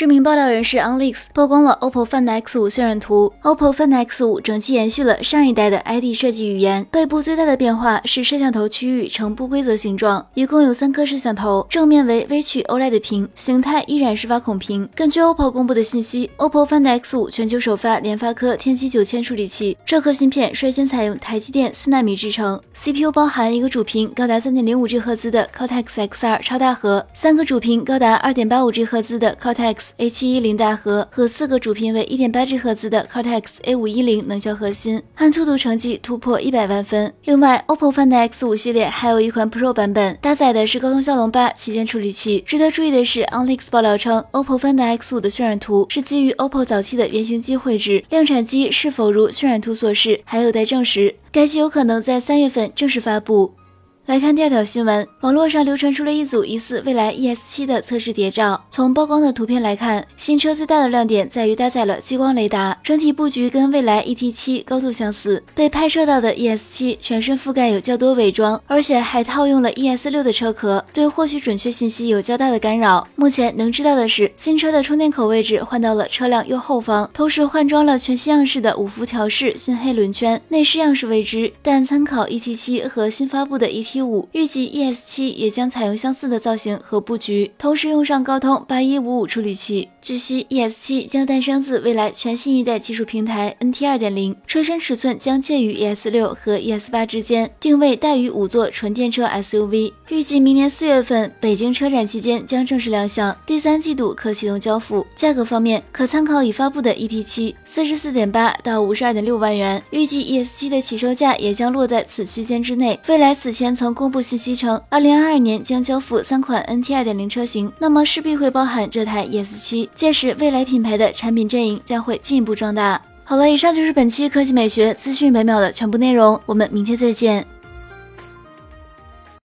知名爆料人士 OnLeaks 曝光了 OPPO Find X5 渲染图。OPPO Find X5 整机延续了上一代的 ID 设计语言，背部最大的变化是摄像头区域呈不规则形状，一共有三颗摄像头，正面为微曲 OLED 屏，形态依然是挖孔屏。根据 OPPO 公布的信息，OPPO Find X5 全球首发联发科天玑九千处理器，这颗芯片率先采用台积电四纳米制成，CPU 包含一个主频高达三点零五 G 赫兹的 Cortex X2 超大核，三个主频高达二点八五 G 赫兹的 Cortex A710 大核和四个主频为一点八 G 赫兹的 Cortex A510 能效核心，按兔兔成绩突破一百万分。另外，OPPO Find X5 系列还有一款 Pro 版本，搭载的是高通骁龙八旗舰处理器。值得注意的是，OnLeaks 爆料称，OPPO Find X5 的渲染图是基于 OPPO 早期的原型机绘制，量产机是否如渲染图所示还有待证实。该机有可能在三月份正式发布。来看第二条新闻，网络上流传出了一组疑似蔚来 ES 七的测试谍照。从曝光的图片来看，新车最大的亮点在于搭载了激光雷达，整体布局跟蔚来 ET 七高度相似。被拍摄到的 ES 七全身覆盖有较多伪装，而且还套用了 ES 六的车壳，对获取准确信息有较大的干扰。目前能知道的是，新车的充电口位置换到了车辆右后方，同时换装了全新样式的五辐调式熏黑轮圈。内饰样式未知，但参考 ET 七和新发布的 ET。T 五预计 ES 七也将采用相似的造型和布局，同时用上高通八一五五处理器。据悉，ES 七将诞生自未来全新一代技术平台 NT 二点零，车身尺寸将介于 ES 六和 ES 八之间，定位大于五座纯电车 SUV。预计明年四月份北京车展期间将正式亮相，第三季度可启动交付。价格方面，可参考已发布的 ET 七，四十四点八到五十二点六万元。预计 ES 七的起售价也将落在此区间之内。未来此前曾公布信息称，二零二二年将交付三款 NT 二点零车型，那么势必会包含这台 ES 七。届时，未来品牌的产品阵营将会进一步壮大。好了，以上就是本期科技美学资讯百秒的全部内容，我们明天再见。